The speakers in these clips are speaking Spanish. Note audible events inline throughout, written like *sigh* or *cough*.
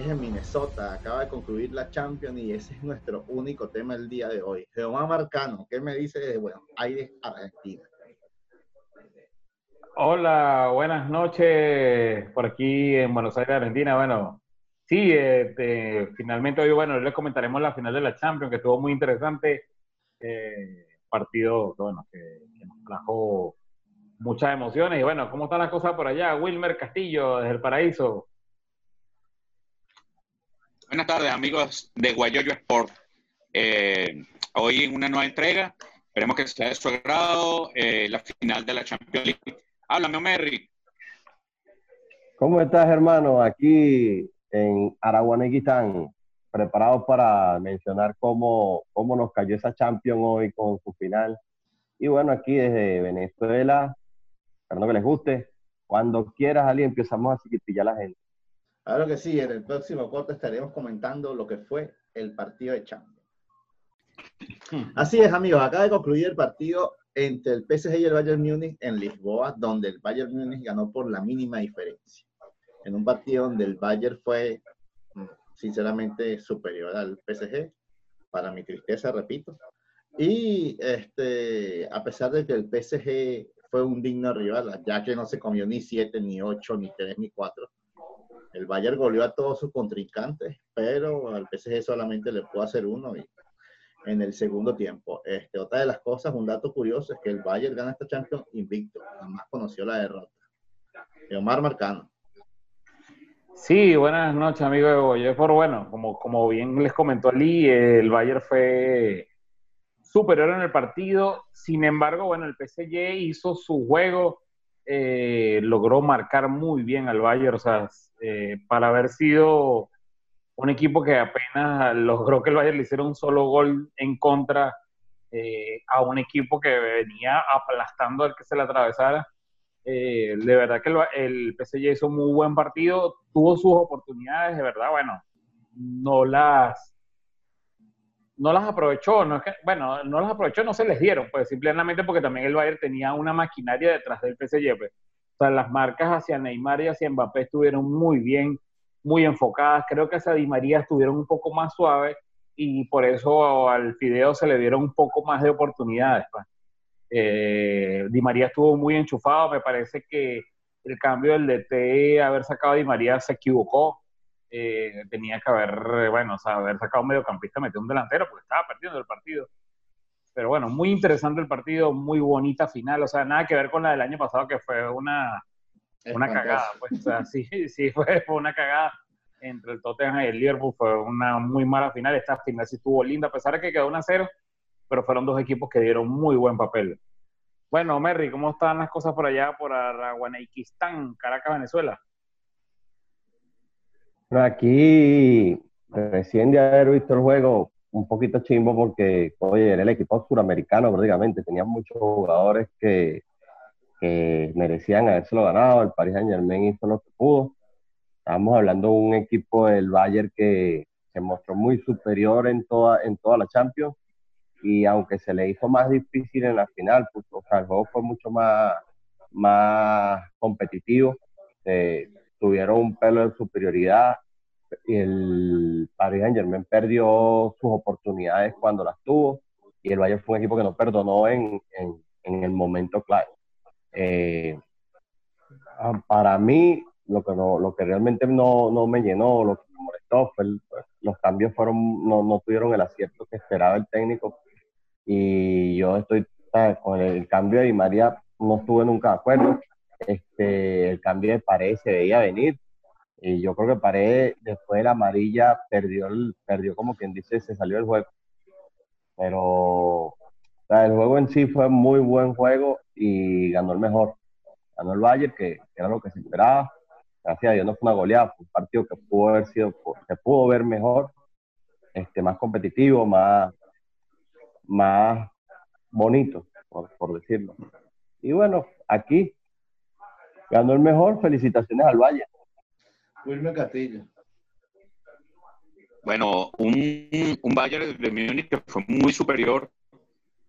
Aquí desde Minnesota, acaba de concluir la Champions y ese es nuestro único tema el día de hoy. Jehová Marcano, ¿qué me dice de Buenos Aires, Argentina? Hola, buenas noches por aquí en Buenos Aires, Argentina. Bueno, sí, este, finalmente hoy, bueno, les comentaremos la final de la Champions, que estuvo muy interesante. Eh, partido, bueno, que, que nos trajo muchas emociones. Y bueno, ¿cómo están las cosas por allá? Wilmer Castillo, desde el Paraíso. Buenas tardes, amigos de Guayoyo Sport. Eh, hoy en una nueva entrega, esperemos que sea de su agrado, eh, la final de la Champions League. Háblame, Merry. ¿Cómo estás, hermano? Aquí en Araguanequistán, preparados para mencionar cómo, cómo nos cayó esa Champions hoy con su final. Y bueno, aquí desde Venezuela, espero que les guste. Cuando quieras, Ali, empezamos a seguir a la gente. Claro que sí, en el próximo corte estaremos comentando lo que fue el partido de Champions. *laughs* Así es, amigos, acaba de concluir el partido entre el PSG y el Bayern Múnich en Lisboa, donde el Bayern Múnich ganó por la mínima diferencia. En un partido donde el Bayern fue, mm, sinceramente, superior al PSG, para mi tristeza, repito. Y este, a pesar de que el PSG fue un digno rival, ya que no se comió ni 7, ni 8, ni 3, ni 4. El Bayern goleó a todos sus contrincantes, pero al PSG solamente le pudo hacer uno y en el segundo tiempo. Este, otra de las cosas, un dato curioso, es que el Bayern gana esta Champions invicto, jamás conoció la derrota. Omar Marcano. Sí, buenas noches, amigo de Boyefort. Bueno, como, como bien les comentó Ali, el Bayern fue superior en el partido. Sin embargo, bueno, el PSG hizo su juego, eh, logró marcar muy bien al Bayern, o sea, eh, para haber sido un equipo que apenas logró que el Bayern le hiciera un solo gol en contra eh, a un equipo que venía aplastando al que se le atravesara. Eh, de verdad que el, el PSG hizo un muy buen partido, tuvo sus oportunidades, de verdad, bueno, no las no las aprovechó, no es que, bueno, no las aprovechó, no se les dieron, pues simplemente porque también el Bayern tenía una maquinaria detrás del PSG, pues. Sea, las marcas hacia Neymar y hacia Mbappé estuvieron muy bien, muy enfocadas. Creo que hacia Di María estuvieron un poco más suaves y por eso al Fideo se le dieron un poco más de oportunidades. Pues. Eh, Di María estuvo muy enchufado, me parece que el cambio del DT, haber sacado a Di María, se equivocó. Eh, tenía que haber, bueno, o sea, haber sacado un mediocampista, metió un delantero porque estaba perdiendo el partido. Pero bueno, muy interesante el partido, muy bonita final, o sea, nada que ver con la del año pasado que fue una, una cagada, pues, o sea, sí, *laughs* sí, fue, fue, una cagada entre el Tottenham y el Liverpool, fue una muy mala final, esta final sí estuvo linda, a pesar de que quedó 1 a 0, pero fueron dos equipos que dieron muy buen papel. Bueno, Merry, ¿cómo están las cosas por allá, por Araguanequistán, Caracas, Venezuela? Aquí, recién de haber visto el juego, un poquito chimbo porque, oye, era el equipo suramericano prácticamente, tenía muchos jugadores que, que merecían habérselo ganado, el Paris Saint Germain hizo lo que pudo. Estábamos hablando de un equipo del Bayern que se mostró muy superior en toda, en toda la Champions y aunque se le hizo más difícil en la final, pues, o sea, el juego fue mucho más, más competitivo, tuvieron un pelo de superioridad el Paris Saint Germain perdió sus oportunidades cuando las tuvo y el Bayern fue un equipo que no perdonó en, en, en el momento clave. Eh, ah, para mí, lo que, no, lo que realmente no, no, me llenó, lo que me molestó, fue pues, los cambios fueron, no, no, tuvieron el acierto que esperaba el técnico. Y yo estoy con el, cambio de Di María, no estuve nunca de acuerdo. Este, el cambio de Paredes se veía venir. Y yo creo que Paredes, después de la amarilla, perdió, el, perdió como quien dice, se salió del juego. Pero el juego en sí fue muy buen juego y ganó el mejor. Ganó el Bayern, que, era lo que se esperaba. Gracias a Dios no fue una goleada, fue un partido que pudo haber sido, se pudo ver mejor, este, más competitivo, más, más bonito, por, decirlo. Y bueno, aquí ganó el mejor, felicitaciones al Valle. Wilmer Castillo. Bueno, un, un Bayern de Múnich que fue muy superior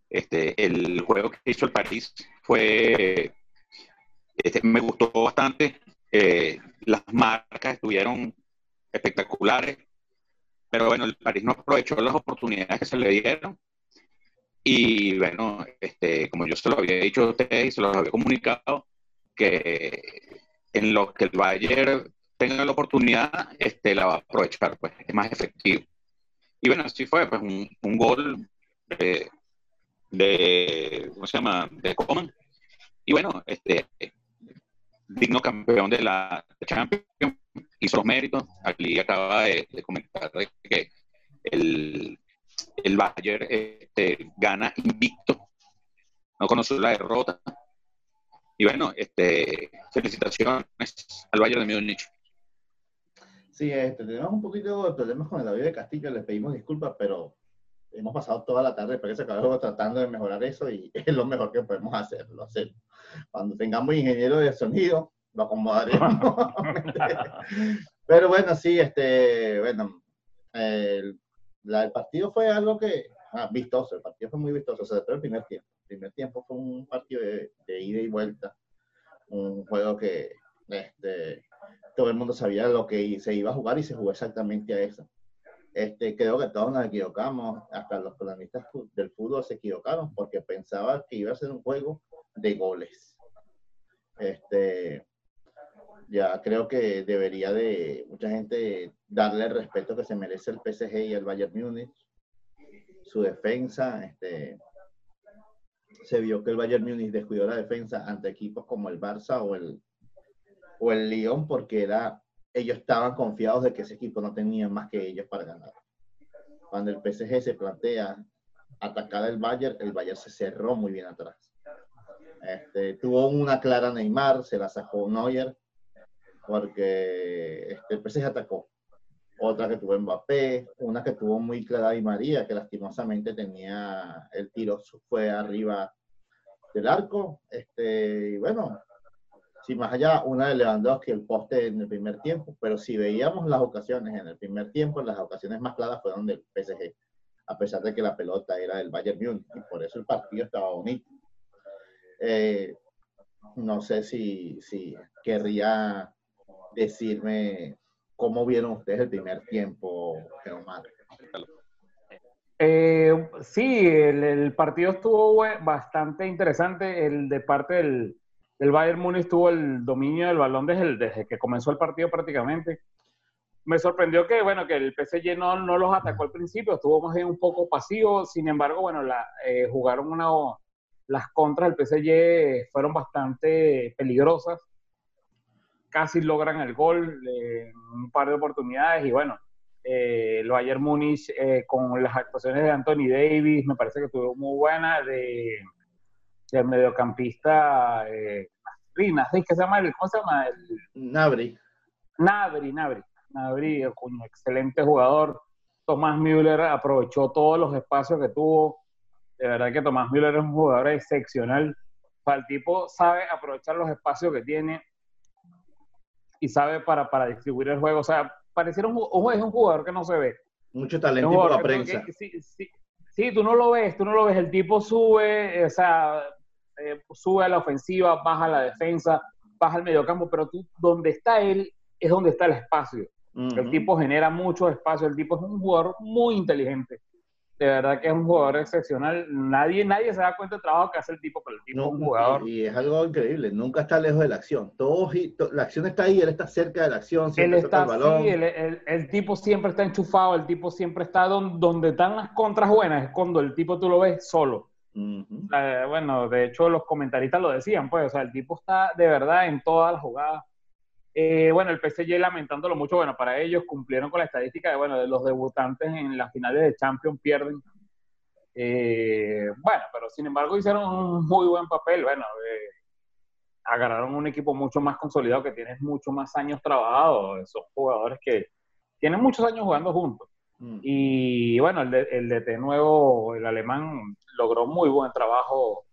este, el juego que hizo el París fue Este, me gustó bastante. Eh, las marcas estuvieron espectaculares. Pero bueno, el París no aprovechó las oportunidades que se le dieron. Y bueno, este, como yo se lo había dicho a ustedes y se los había comunicado, que en lo que el Bayern tenga la oportunidad, este, la va a aprovechar, pues es más efectivo. Y bueno, así fue, pues un, un gol de, de, ¿cómo se llama? De Coman. Y bueno, este, digno campeón de la Champions, hizo los méritos. Aquí acaba de, comentar que el, el Bayern este, gana invicto, no conoció la derrota. Y bueno, este, felicitaciones al Bayern de Múnich. Sí, este, tenemos un poquito de problemas con el avión de Castillo, les pedimos disculpas, pero hemos pasado toda la tarde para que acabe tratando de mejorar eso y *laughs* es lo mejor que podemos hacer, lo hacemos. Cuando tengamos ingeniero de sonido, lo acomodaremos. *laughs* Pero bueno, sí, este, bueno, el, partido fue algo que, ah, vistoso, el partido fue muy vistoso, sobre todo el primer tiempo. El primer tiempo fue un partido de, ida y vuelta, un juego que este, todo el mundo sabía lo que se iba a jugar y se jugó exactamente a eso. Este, creo que todos nos equivocamos, hasta los cronistas del fútbol se equivocaron porque pensaban que iba a ser un juego de goles. Este, ya creo que debería de mucha gente darle el respeto que se merece el PSG y el Bayern Múnich. Su defensa, este, se vio que el Bayern Múnich descuidó la defensa ante equipos como el Barça o el, o el Lyon porque era, ellos estaban confiados de que ese equipo no tenía más que ellos para ganar. Cuando el PSG se plantea atacar al Bayern, el Bayern se cerró muy bien atrás. Este, tuvo una clara Neymar, se la sacó Neuer, porque este, el PSG atacó. Otra que tuvo Mbappé, una que tuvo muy clara y María, que lastimosamente tenía el tiro fue arriba del arco. Este, y bueno, si más allá, una de Lewandowski, el poste en el primer tiempo, pero si veíamos las ocasiones en el primer tiempo, las ocasiones más claras fueron del PSG, a pesar de que la pelota era del Bayern Múnich, y por eso el partido estaba bonito. Eh, no sé si, si querría decirme cómo vieron ustedes el primer tiempo, Omar. Eh, sí, el, partido estuvo bastante interesante. El de parte del, del Bayern Múnich tuvo el dominio del balón desde, desde, que comenzó el partido prácticamente. Me sorprendió que, bueno, que el PSG no, no los atacó al principio, estuvo más bien un poco pasivo. Sin embargo, bueno, la, eh, jugaron una, las contras del PSG fueron bastante peligrosas casi logran el gol en un par de oportunidades y bueno, eh, lo ayer Múnich eh, con las actuaciones de Anthony Davis me parece que estuvo muy buena de del mediocampista eh, ¿qué se llama? ¿Cómo se llama? El, Nabri. Nabri, Nabri. Nabri, un excelente jugador. Tomás Müller aprovechó todos los espacios que tuvo. De verdad que Tomás Müller es un jugador excepcional. el tipo sabe aprovechar los espacios que tiene y sabe para, para distribuir el juego. O sea, pareciera un, es un jugador que no se ve. Mucho talento por la prensa. sí, tú no lo ves, tú no lo ves. El tipo sube, o sea, eh, sube a la ofensiva, baja a la defensa, baja al mediocampo, pero tú, donde está él, es donde está el espacio. El tipo genera mucho espacio, el tipo es un jugador muy inteligente de verdad que es un jugador excepcional. Nadie, nadie se da cuenta del trabajo que hace el tipo, pero el tipo es un jugador. Y es algo increíble, nunca está lejos de la acción. Todo, la acción está ahí, él está cerca de la acción, siempre él está, el balón. Sí, el, el, tipo siempre está enchufado, el tipo siempre está donde, donde están las contras buenas, es cuando el tipo tú lo ves solo. Bueno, de hecho los comentaristas lo decían, pues, o sea, el tipo está de verdad en todas las jugadas. Eh, bueno, el PSG lamentándolo mucho, bueno, para ellos cumplieron con la estadística de, bueno, de los debutantes en las finales de Champions pierden. Eh, bueno, pero sin embargo hicieron un muy buen papel, bueno, eh, agarraron un equipo mucho más consolidado que tiene mucho más años trabajados, son jugadores que tienen muchos años jugando juntos. Mm. Y bueno, el de, el de nuevo, el alemán, logró muy buen trabajo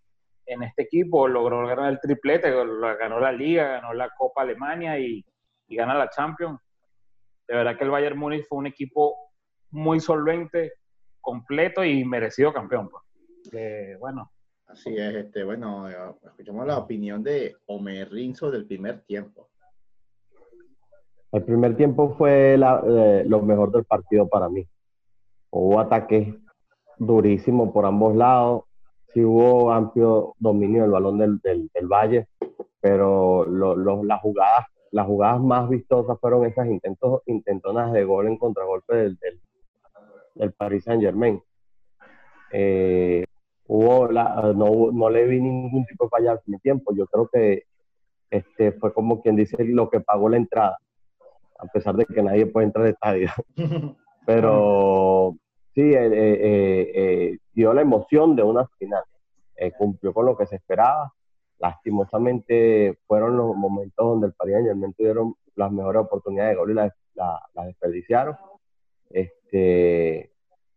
en este equipo, logró ganar el triplete, ganó la Liga, ganó la Copa Alemania y, y gana la Champions. De verdad que el Bayern Múnich fue un equipo muy solvente, completo y merecido campeón. Pues. bueno, Así es, este, bueno, eh, escuchamos la opinión de Omer Rinzo del primer tiempo. El primer tiempo fue eh, lo mejor del partido para mí. Hubo ataques durísimos por ambos lados. Sí hubo amplio dominio del balón del, del, Valle, pero las, jugadas, más vistosas fueron esas intentos, intentonas de gol en contragolpe del, del, Paris Saint Germain. Eh, hubo la, no, no, le vi ningún tipo de falla al primer tiempo. Yo creo que este, fue como quien dice lo que pagó la entrada, a pesar de que nadie puede entrar al estadio. *laughs* Pero sí, eh, eh, eh, dio la emoción de una final. cumplió con lo que se esperaba. Lastimosamente fueron los momentos donde el Paris Saint tuvieron las mejores oportunidades de gol y las la, desperdiciaron. Este,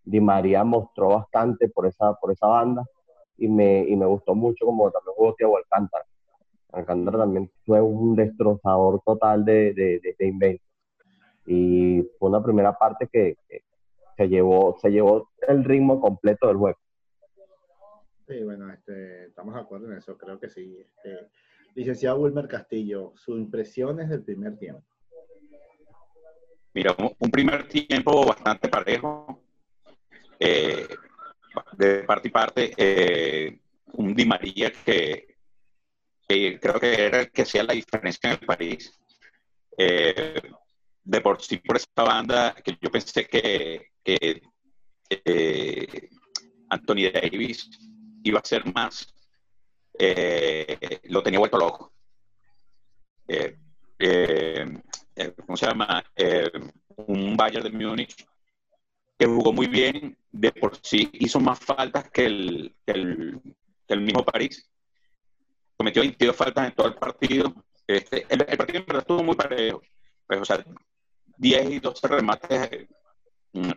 Di María mostró bastante por esa, por esa banda y me, y me gustó mucho como también jugó Thiago Alcántara. Alcántara también fue un destrozador total de, de, de, invento. Y fue una primera parte que, se llevó, se llevó el ritmo completo del juego. Sí, bueno, este, estamos de acuerdo en eso, creo que sí. Este, licenciado Wilmer Castillo, sus impresiones del primer tiempo. Mira, un primer tiempo bastante parejo. Eh, de parte y parte, eh, un Di María que, creo que era el que hacía la diferencia en el país. Eh, de por sí, por esta banda, que yo pensé que, que eh, Anthony Davis iba a ser más, eh, lo tenía vuelto loco. Eh, ¿Cómo se llama? un Bayern de Múnich que jugó muy bien, de por sí hizo más faltas que el, que el, el mismo París. Cometió 22 faltas en todo el partido. Este, el, partido en verdad estuvo muy parejo. Pues, o sea, 10 y 12 remates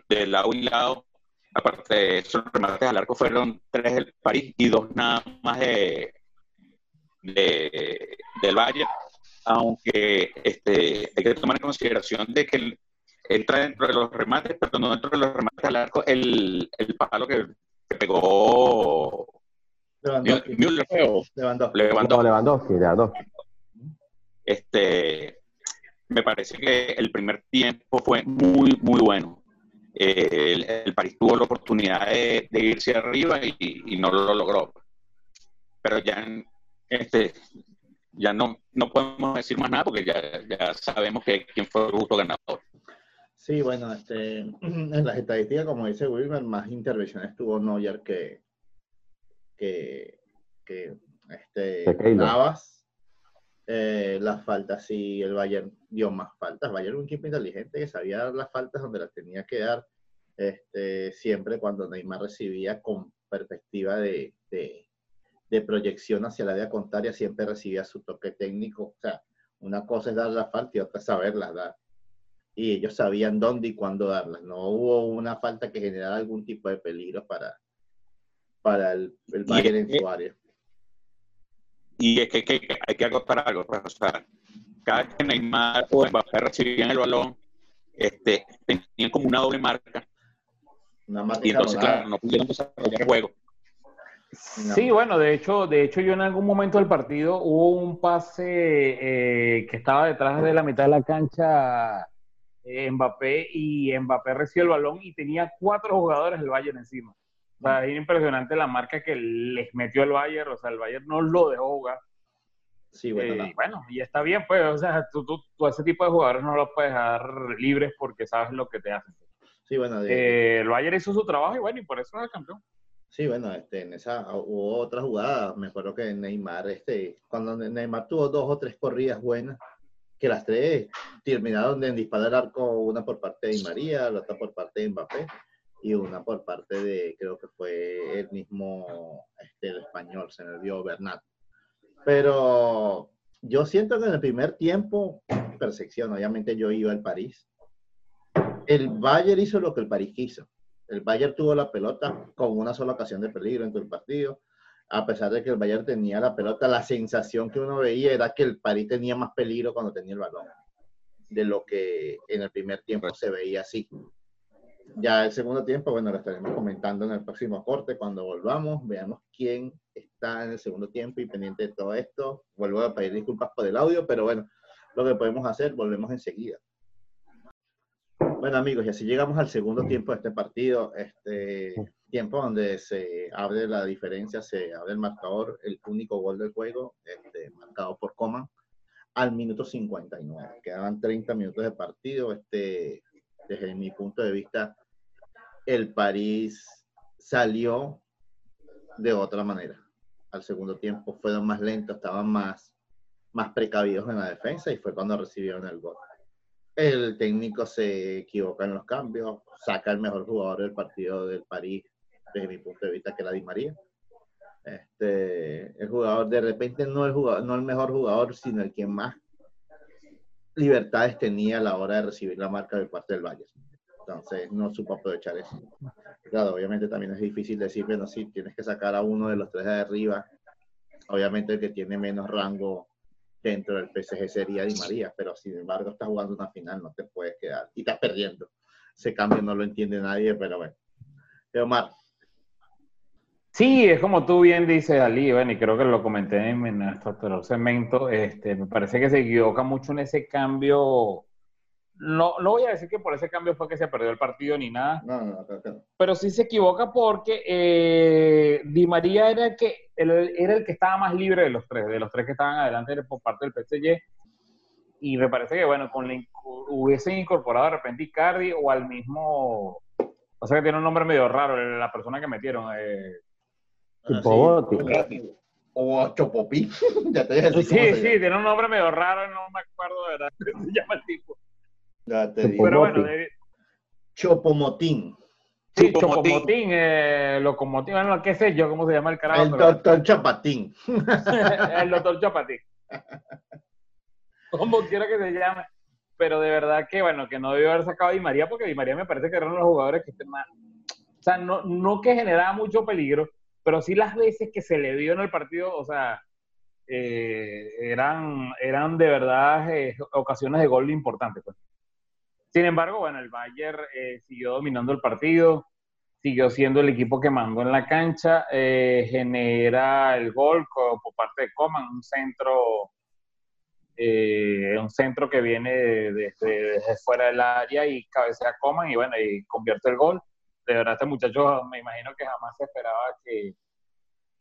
de lado y lado. Aparte de esos remates al arco fueron tres del París y dos nada más de, del Valle. Aunque este, hay que tomar en consideración de que entra dentro de los remates, pero no dentro de los remates al arco, el, el palo que, que pegó Lewandowski. Lewandowski. Lewandowski. Lewandowski. Este, me parece que el primer tiempo fue muy, muy bueno. Eh, el, París tuvo la oportunidad de, irse arriba y, no lo logró. Pero ya, este, ya no, no podemos decir más nada porque ya, ya sabemos que, quién fue el justo ganador. Sí, bueno, este, *clears throat* en las estadísticas, como dice Wilmer, más intervenciones tuvo Neuer que, que, que este, Navas eh, las faltas, sí, el Bayern dio más faltas. Bayern era un equipo inteligente que sabía dar las faltas donde las tenía que dar, este, siempre cuando Neymar recibía con perspectiva de, de, de proyección hacia la área contraria, siempre recibía su toque técnico. O sea, una cosa es dar la falta y otra es saberlas dar. Y ellos sabían dónde y cuándo darlas. No hubo una falta que generara algún tipo de peligro para, para el, el Bayern en su área y es que, hay que acotar algo, pues, o sea, cada vez que Neymar o Mbappé recibían el balón, este, tenían como una doble marca. y entonces, claro, no pudieron desarrollar el juego. Sí, bueno, de hecho, de hecho yo en algún momento del partido hubo un pase eh, que estaba detrás de la mitad de la cancha eh, Mbappé y Mbappé recibió el balón y tenía cuatro jugadores del Bayern encima. Sea, es impresionante la marca que les metió el Bayern, o sea, el Bayern no lo dejó jugar. Sí, bueno, eh, bueno, y está bien, pues, o sea, tú, tú, ese tipo de jugadores no los puedes dejar libres porque sabes lo que te hacen. Sí, bueno. Eh, el Bayern hizo su trabajo y bueno, y por eso es el campeón. Sí, bueno, este, en esa hubo otra jugada, me acuerdo que Neymar, este, cuando Neymar tuvo dos o tres corridas buenas, que las tres terminaron de disparar el arco, una por parte de María, la otra por parte de Mbappé y una por parte de, creo que fue el mismo este, el español, se me vio Bernat. Pero yo siento que en el primer tiempo, percepción, obviamente yo iba al París. El Bayern hizo lo que el París quiso. El Bayern tuvo la pelota con una sola ocasión de peligro en todo el partido. A pesar de que el Bayern tenía la pelota, la sensación que uno veía era que el París tenía más peligro cuando tenía el balón de lo que en el primer tiempo se veía así. Ya el segundo tiempo, bueno, lo estaremos comentando en el próximo corte cuando volvamos. Veamos quién está en el segundo tiempo y pendiente de todo esto. Vuelvo a pedir disculpas por el audio, pero bueno, lo que podemos hacer, volvemos enseguida. Bueno amigos, y así llegamos al segundo tiempo de este partido, este tiempo donde se abre la diferencia, se abre el marcador, el único gol del juego, este, marcado por Coman, al minuto 59. Quedaban 30 minutos de partido. Este, desde mi punto de vista, el París salió de otra manera. Al segundo tiempo fueron más lentos, estaban más, más precavidos en la defensa y fue cuando recibieron el gol. El técnico se equivoca en los cambios, saca el mejor jugador del partido del París, desde mi punto de vista, que era Di María. Este, el jugador de repente no el, jugador, no el mejor jugador, sino el que más libertades tenía a la hora de recibir la marca de parte del Valle. Entonces no supo aprovechar eso. Claro, obviamente también es difícil decir, bueno, sí, tienes que sacar a uno de los tres de arriba. Obviamente el que tiene menos rango dentro del PSG sería Di María, pero sin embargo estás jugando una final, no te puedes quedar y estás perdiendo. Ese cambio no lo entiende nadie, pero bueno. Omar. Sí, es como tú bien dices, Ali, bueno, y creo que lo comenté en, nuestro anterior segmento, este, me parece que se equivoca mucho en ese cambio. No, no voy a decir que por ese cambio fue que se perdió el partido ni nada, no, no, no, pero sí se equivoca porque eh, Di María era el que era el que estaba más libre de los tres, de los tres que estaban adelante por parte del PSG. Y me parece que, bueno, con la, hubiesen incorporado de repente Icardi o al mismo. O sea que tiene un nombre medio raro, la persona que metieron. Eh, o Chopopí. *laughs* ya te dije sí, sí, tiene un nombre medio raro, no me acuerdo de verdad *laughs* se llama el tipo. Ya te digo. Pero bueno, Chopomotín. Sí, Chopomotín, eh, Locomotín, bueno, qué sé yo, cómo se llama el carajo. El doctor Chapatín. *laughs* el doctor Chapatín. Como quiera que se llame. Pero de verdad que, bueno, que no debió haber sacado a Di María, porque Di María me parece que eran los jugadores que estén más. O sea, no, no que generaba mucho peligro, pero sí las veces que se le dio en el partido, o sea, eh, eran, eran de verdad eh, ocasiones de gol importantes. Pues. Sin embargo, bueno, el Bayern eh, siguió dominando el partido, siguió siendo el equipo que mandó en la cancha, eh, genera el gol por parte de Coman, un centro, un centro que viene desde, fuera del área y cabecea Coman y bueno, y convierte el gol. De verdad, este muchacho me imagino que jamás se esperaba que,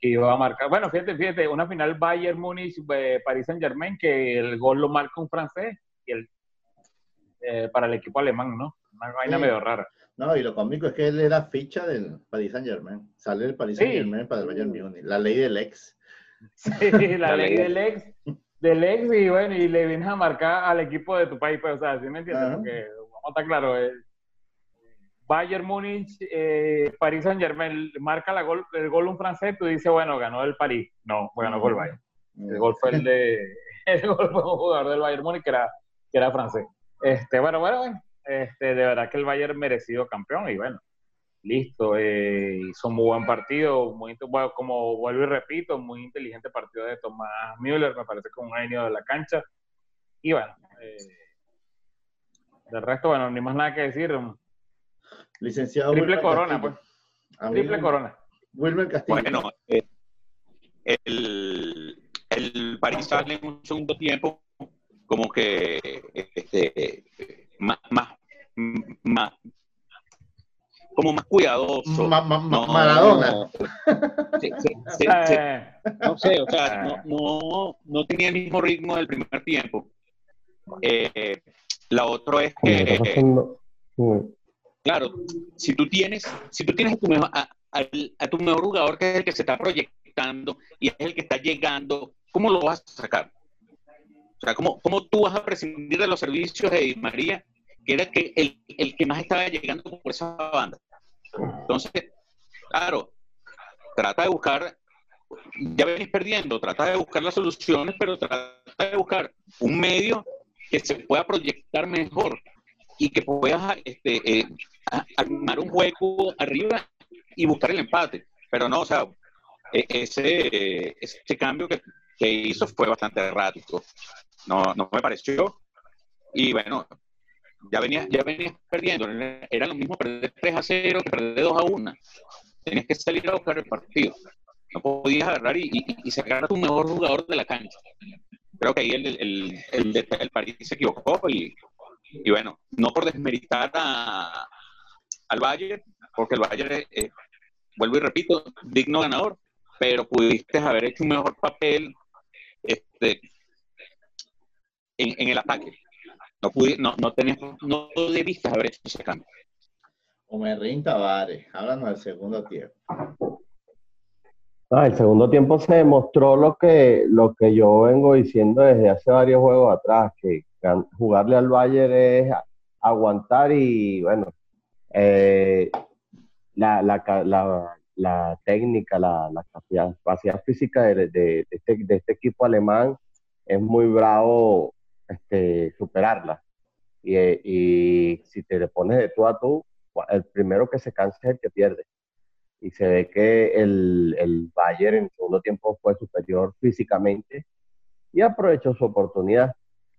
iba a marcar. Bueno, fíjate, fíjate, una final Bayern Múnich, Paris Saint Germain, que el gol lo marca un francés y el eh, para el equipo alemán, ¿no? Una vaina medio rara. No, y lo cómico es que él era ficha del Paris Saint Germain. Sale del Paris Saint Germain para el Bayern Munich. La ley del ex. *laughs* Sí, la *laughs* ley del ex. Del ex, y bueno, y le vienes a marcar al equipo de tu país, pues, o sea, ¿sí me entiendes? Porque, vamos a estar claro, eh, Bayern Múnich, eh, Paris Saint Germain, marca la gol, el gol un francés, tú dices, bueno, ganó el París. No, ganó el Bayern. El gol fue el de. *laughs* El gol fue un jugador del Bayern Múnich que era, que era francés. Este, bueno, bueno, Este, de verdad que el Bayern merecido campeón y bueno, listo. Eh, hizo muy buen partido, muy, como vuelvo y repito, muy inteligente partido de Tomás Müller, me parece que un genio de la cancha. Y bueno, eh, del resto, bueno, ni más nada que decir. Licenciado. Triple corona, pues. Triple corona. Wilmer Castillo. Bueno, eh, el, el París sale en un segundo tiempo como que este, más, más, más como más cuidadoso. Maradona. No, sé, o sea, no, no, tenía el mismo ritmo del primer tiempo. Eh, la otra es que, claro, si tú tienes, si tú tienes a tu, mejor, a tu mejor jugador que es el que se está proyectando y es el que está llegando, ¿cómo lo vas a sacar? O sea, ¿cómo, ¿cómo, tú vas a prescindir de los servicios de María, que era que el, el, que más estaba llegando por esa banda? Entonces, claro, trata de buscar, ya venís perdiendo, trata de buscar las soluciones, pero trata de buscar un medio que se pueda proyectar mejor y que puedas este, eh, armar un hueco arriba y buscar el empate. Pero no, o sea, e, ese, ese cambio que, que hizo fue bastante errático no, no me pareció. Y bueno, ya venías ya venía perdiendo. Era lo mismo perder 3 a 0 que perder 2 a 1. Tenías que salir a buscar el partido. No podías agarrar y, y, sacar a tu mejor jugador de la cancha. Creo que ahí el, el, el, el París se equivocó y, y, bueno, no por desmeritar a, al Bayern, porque el Bayern es, vuelvo y repito, digno ganador, pero pudiste haber hecho un mejor papel este, en, el ataque. No, pude, no, no, tenés, no debiste haber hecho ese cambio. Omerrín Tavares, háblanos del segundo tiempo. Ah, el segundo tiempo se demostró lo que, lo que yo vengo diciendo desde hace varios juegos atrás, que jugarle al Bayern es aguantar y bueno, eh, la, la, la, técnica, la, capacidad, física de, este, de, este, equipo alemán es muy bravo este, superarla. Y, y, si te le pones de tú a tú, el primero que se cansa es el que pierde. Y se ve que el, el Bayern en segundo tiempo fue superior físicamente y aprovechó su oportunidad.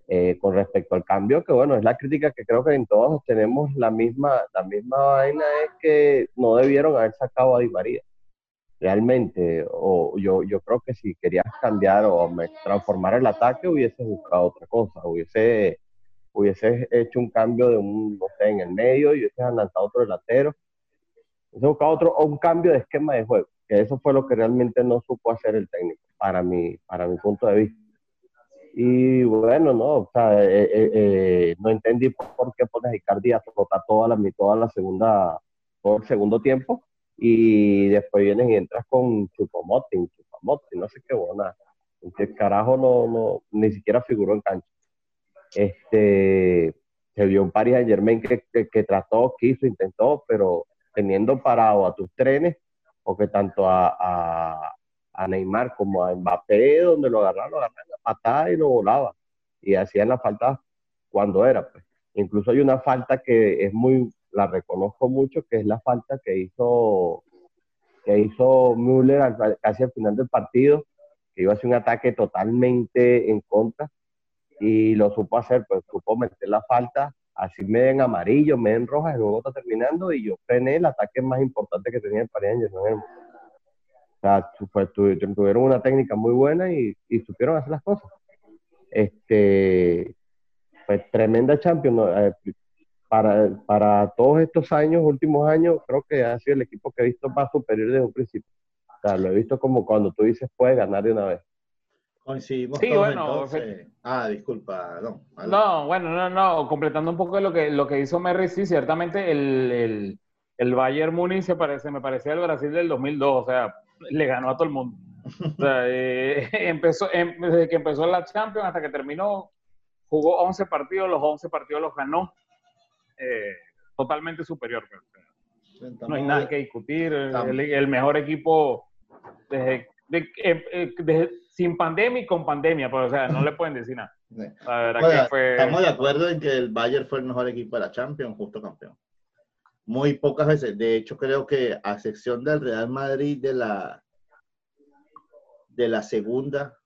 Eh, con respecto al cambio, que bueno, es la crítica que creo que en todos tenemos la misma, la misma vaina, es que no debieron haber sacado a Di María. Realmente, o yo, yo creo que si querías cambiar o transformar el ataque, hubiese buscado otra cosa, hubiese, hubiese hecho un cambio de un, no sé, en el medio y hubiese lanzado otro delantero, hubiese buscado otro, o un cambio de esquema de juego, que eso fue lo que realmente no supo hacer el técnico, para mi, para mi punto de vista y bueno, no, o sea, eh, eh, eh, no entendí por qué pones a Icardi a tocar toda la, toda la segunda, todo el segundo tiempo y después vienes y entras con Chupomotti, Chupomotti, no sé qué buena. El carajo no, no, ni siquiera figuró en cancha. Este, se vio un Paris Saint Germain que, que, trató, quiso, intentó, pero teniendo parado a tus trenes, o que tanto a, Neymar como a Mbappé, donde lo agarraron, lo agarraron la patada y lo volaba. Y hacían la falta cuando era. Pues. Incluso hay una falta que es muy, la reconozco mucho, que es la falta que hizo, que hizo Müller casi al final del partido, que iba a hacer un ataque totalmente en contra y lo supo hacer, pues supo meter la falta, así me en amarillo, me en roja, y luego está terminando y yo frené el ataque más importante que tenía el Paris Saint-Germain sea, pues, tuvieron una técnica muy buena y, supieron hacer las cosas. Este, pues tremenda Champions. Eh, para, para todos estos años, últimos años, creo que ha sido el equipo que he visto más superior desde un principio. O sea, lo he visto como cuando tú dices puede ganar de una vez. Coincidimos sí, bueno, Ah, disculpa, no. No, bueno, no, no, completando un poco lo que, lo que hizo Merry, sí, ciertamente el, el, el Bayern Múnich se parece, me parecía el Brasil del 2002, o sea, le ganó a todo el mundo. O sea, *laughs* eh, *laughs* empezó, em, desde que empezó la Champions hasta que terminó, jugó 11 partidos, los 11 partidos los ganó. Eh, totalmente superior. Pues, no hay nada que discutir. El, mejor equipo desde, em, sin pandemia y con pandemia, pero, pues, o sea, no le pueden decir nada. Estamos de acuerdo en que el Bayern fue el mejor equipo de la Champions, justo campeón muy pocas veces. De hecho, creo que a excepción del Real Madrid de la, de la segunda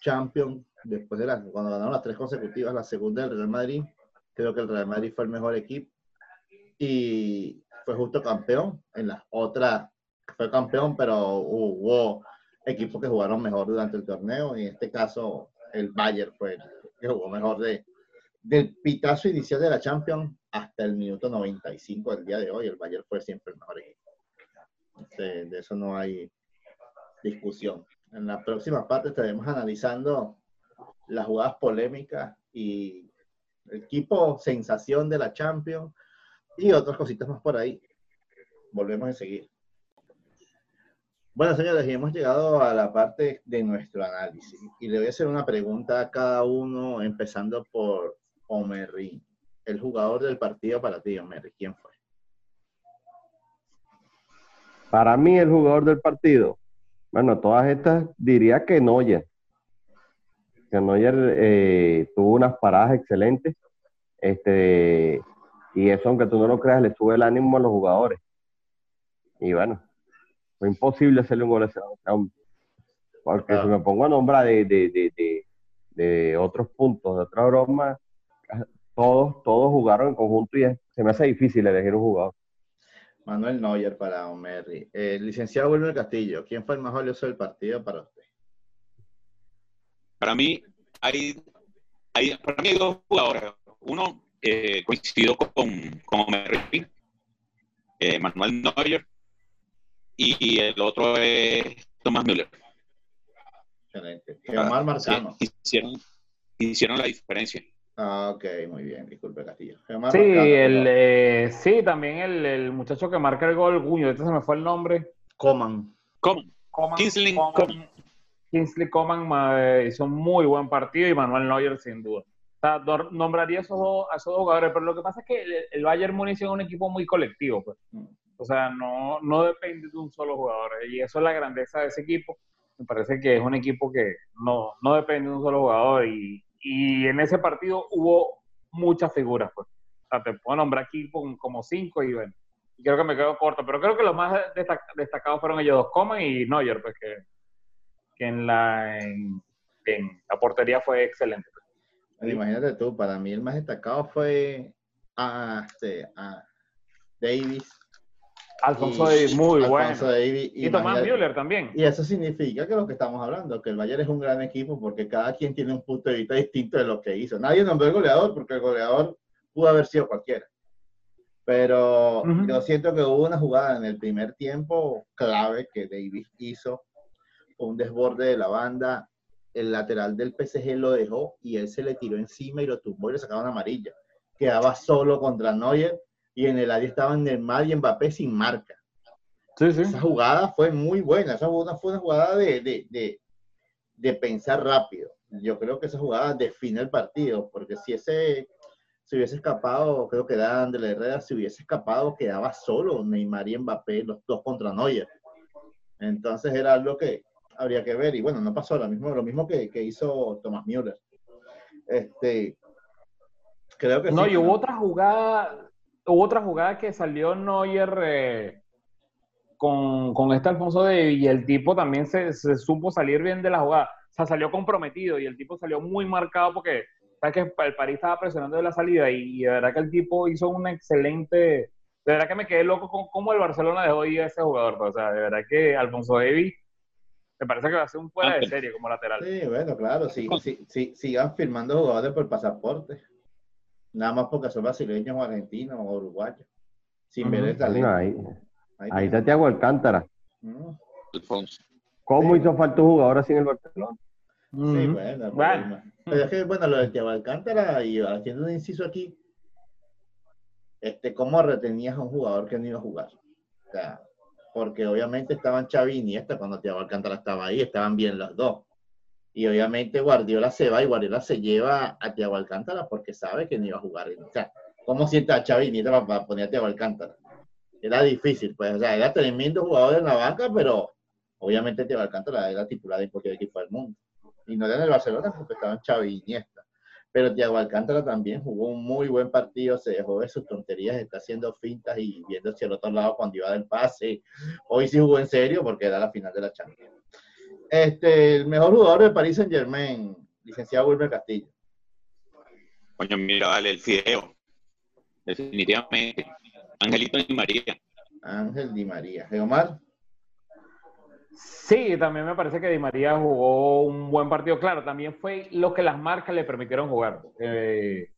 Champions, después de la, cuando ganaron las tres consecutivas, la segunda del Real Madrid, creo que el Real Madrid fue el mejor equipo y fue justo campeón. En las otras fue campeón, pero hubo equipos que jugaron mejor durante el torneo y en este caso el Bayern fue el que jugó mejor de, del pitazo inicial de la Champions hasta el minuto 95 del día de hoy, el Bayern fue siempre el mejor equipo. De, eso no hay discusión. En la próxima parte estaremos analizando las jugadas polémicas y el equipo sensación de la Champions y otras cositas más por ahí. Volvemos a seguir. Bueno, señores, hemos llegado a la parte de nuestro análisis y le voy a hacer una pregunta a cada uno, empezando por Omerri el jugador del partido para ti, Omer? ¿Quién fue? Para mí, el jugador del partido, bueno, todas estas diría que Neuer. Que Neuer eh, tuvo unas paradas excelentes. Este, y eso, aunque tú no lo creas, le sube el ánimo a los jugadores. Y bueno, fue imposible hacerle un gol a ese hombre. Porque si me pongo a nombrar de, de, de, de otros puntos, de otra broma, todos, todos jugaron en conjunto y se me hace difícil elegir un jugador. Manuel Neuer para Omerri. Eh, licenciado Wilmer Castillo, ¿quién fue el más valioso del partido para usted? Para mí, hay, hay, para mí hay dos jugadores. Uno eh, coincidió con, con Omerri, eh, Manuel Neuer, y el otro es Tomás Müller. Excelente. Omar Marcano. hicieron, hicieron la diferencia. Ah, ok, muy bien, disculpe Castillo. sí, el, eh, sí, también el, el, muchacho que marca el gol, Guño, este se me fue el nombre. Coman. Coman. Coman Kingsley Coman. Kingsley Coman eh, hizo un muy buen partido y Manuel Neuer sin duda. O sea, nombraría a esos, dos, a esos dos jugadores, pero lo que pasa es que el, el Bayern Múnich es un equipo muy colectivo. Pues. O sea, no, no depende de un solo jugador. Y eso es la grandeza de ese equipo. Me parece que es un equipo que no, no depende de un solo jugador. Y, y en ese partido hubo muchas figuras. Pues. O sea, te puedo nombrar aquí como cinco y bueno, creo que me quedo corto. Pero creo que los más destacados fueron ellos dos, Coman y Neuer, pues que, que en, la, en, la portería fue excelente. Pues. Imagínate tú, para mí el más destacado fue a, este, a Davis Alfonso Davis, muy bueno. y, Tomás Müller también. Y eso significa que lo que estamos hablando, que el Bayern es un gran equipo porque cada quien tiene un punto de vista distinto de lo que hizo. Nadie nombró el goleador porque el goleador pudo haber sido cualquiera. Pero yo siento que hubo una jugada en el primer tiempo clave que Davis hizo, un desborde de la banda, el lateral del PSG lo dejó y él se le tiró encima y lo tumbó y le sacaba una amarilla. Quedaba solo contra Neuer y en el área estaban Neymar y Mbappé sin marca. Sí, sí. Esa jugada fue muy buena, esa jugada fue una jugada de, de, de, de, pensar rápido. Yo creo que esa jugada define el partido, porque si ese se hubiese escapado, creo que era de la Herrera, si hubiese escapado, quedaba solo Neymar y Mbappé, los dos contra Neuer. Entonces era algo que habría que ver, y bueno, no pasó lo mismo, lo mismo que, que hizo Thomas Müller. Este, creo que no, y hubo otra jugada, hubo otra jugada que salió Neuer eh, con, con, este Alfonso de y el tipo también se, supo salir bien de la jugada. O sea, salió comprometido y el tipo salió muy marcado porque sabes que el París estaba presionando de la salida y, de verdad que el tipo hizo un excelente. De verdad que me quedé loco con cómo el Barcelona dejó ir a ese jugador. O sea, de verdad que Alfonso Davis me parece que va a ser un fuera de serie como lateral. Sí, bueno, claro, sí, sí, sí, sigan firmando jugadores por pasaporte nada más porque son brasileños o argentinos o uruguayos, sin ver el talento. ahí, ahí, está Tiago Alcántara. ¿Cómo hizo falta un jugador así en el Barcelona? Sí, bueno, bueno. Pero es que, bueno, lo de Tiago Alcántara, y haciendo un inciso aquí, este, ¿cómo retenías a un jugador que no iba a jugar? O sea, porque obviamente estaban Xavi y Iniesta cuando Tiago Alcántara estaba ahí, estaban bien los dos. Y obviamente Guardiola se va y Guardiola se lleva a Thiago Alcántara porque sabe que no iba a jugar. O sea, ¿cómo sienta a Xavi Nieto para poner a Thiago Alcántara? Era difícil, pues, o sea, era tremendo jugador en la banca, pero obviamente Thiago Alcántara era titular en cualquier equipo del mundo. Y no era en el Barcelona porque estaban Xavi y Iniesta. Pero Thiago Alcántara también jugó un muy buen partido, se dejó de sus tonterías, está haciendo fintas y viendo hacia el otro lado cuando iba del pase. Hoy sí jugó en serio porque era la final de la Champions. Este, el mejor jugador de Paris Saint Germain, licenciado Wilmer Castillo. Coño, mira, vale, el fideo. Definitivamente. Angelito Di María. Ángel Di María. Geomar. Sí, también me parece que Di María jugó un buen partido. Claro, también fue lo que las marcas le permitieron jugar. Eh,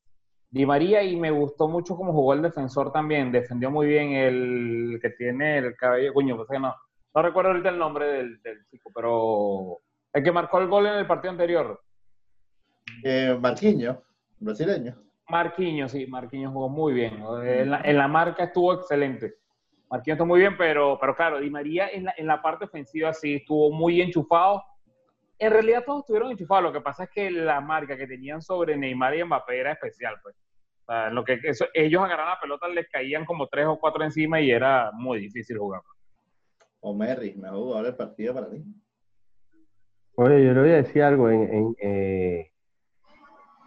Di María y me gustó mucho cómo jugó el defensor también. Defendió muy bien el que tiene el cabello. Coño, pues que no no recuerdo ahorita el nombre del, chico, pero el que marcó el gol en el partido anterior. Eh, Marquinhos, brasileño. Marquinhos, sí, Marquinhos jugó muy bien. En la, marca estuvo excelente. Marquinhos estuvo muy bien, pero, pero claro, Di María en la, en la parte ofensiva sí estuvo muy enchufado. En realidad todos estuvieron enchufados. Lo que pasa es que la marca que tenían sobre Neymar y Mbappé era especial, pues. lo que ellos agarraban la pelota, les caían como tres o cuatro encima y era muy difícil jugar. O Merry, mejor jugador del partido para ti. Oye, yo le voy a decir algo. En, en eh,